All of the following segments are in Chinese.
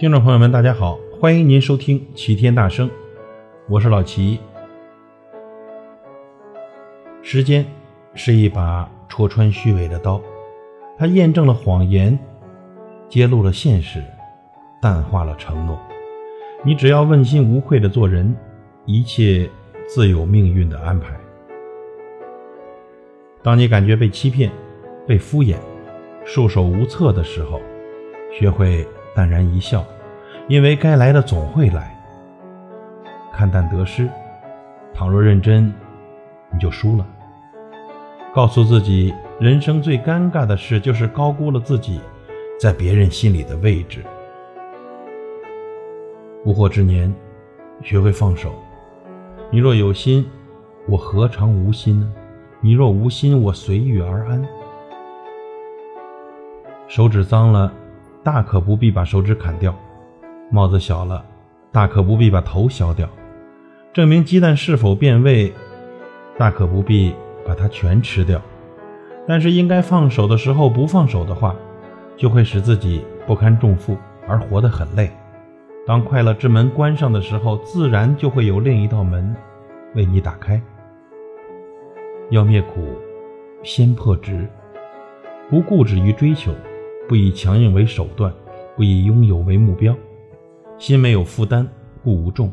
听众朋友们，大家好，欢迎您收听齐天大圣，我是老齐。时间是一把戳穿虚伪的刀，它验证了谎言，揭露了现实，淡化了承诺。你只要问心无愧的做人，一切自有命运的安排。当你感觉被欺骗、被敷衍、束手无策的时候，学会淡然一笑，因为该来的总会来。看淡得失，倘若认真，你就输了。告诉自己，人生最尴尬的事就是高估了自己在别人心里的位置。无惑之年，学会放手。你若有心，我何尝无心呢？你若无心，我随遇而安。手指脏了，大可不必把手指砍掉；帽子小了，大可不必把头削掉。证明鸡蛋是否变味，大可不必把它全吃掉。但是应该放手的时候不放手的话，就会使自己不堪重负而活得很累。当快乐之门关上的时候，自然就会有另一道门为你打开。要灭苦，先破执。不固执于追求，不以强硬为手段，不以拥有为目标。心没有负担，故无重；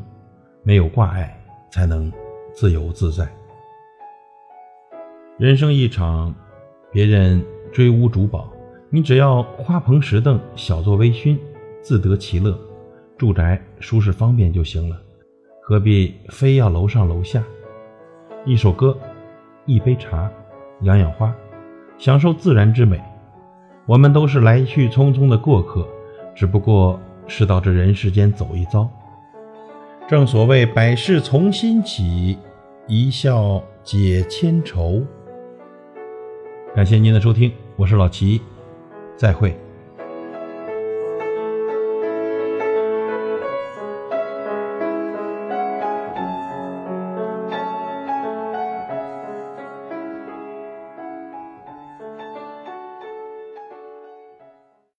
没有挂碍，才能自由自在。人生一场，别人追屋逐宝，你只要花棚石凳，小坐微醺，自得其乐，住宅舒适方便就行了，何必非要楼上楼下？一首歌。一杯茶，养养花，享受自然之美。我们都是来去匆匆的过客，只不过是到这人世间走一遭。正所谓百事从心起，一笑解千愁。感谢您的收听，我是老齐，再会。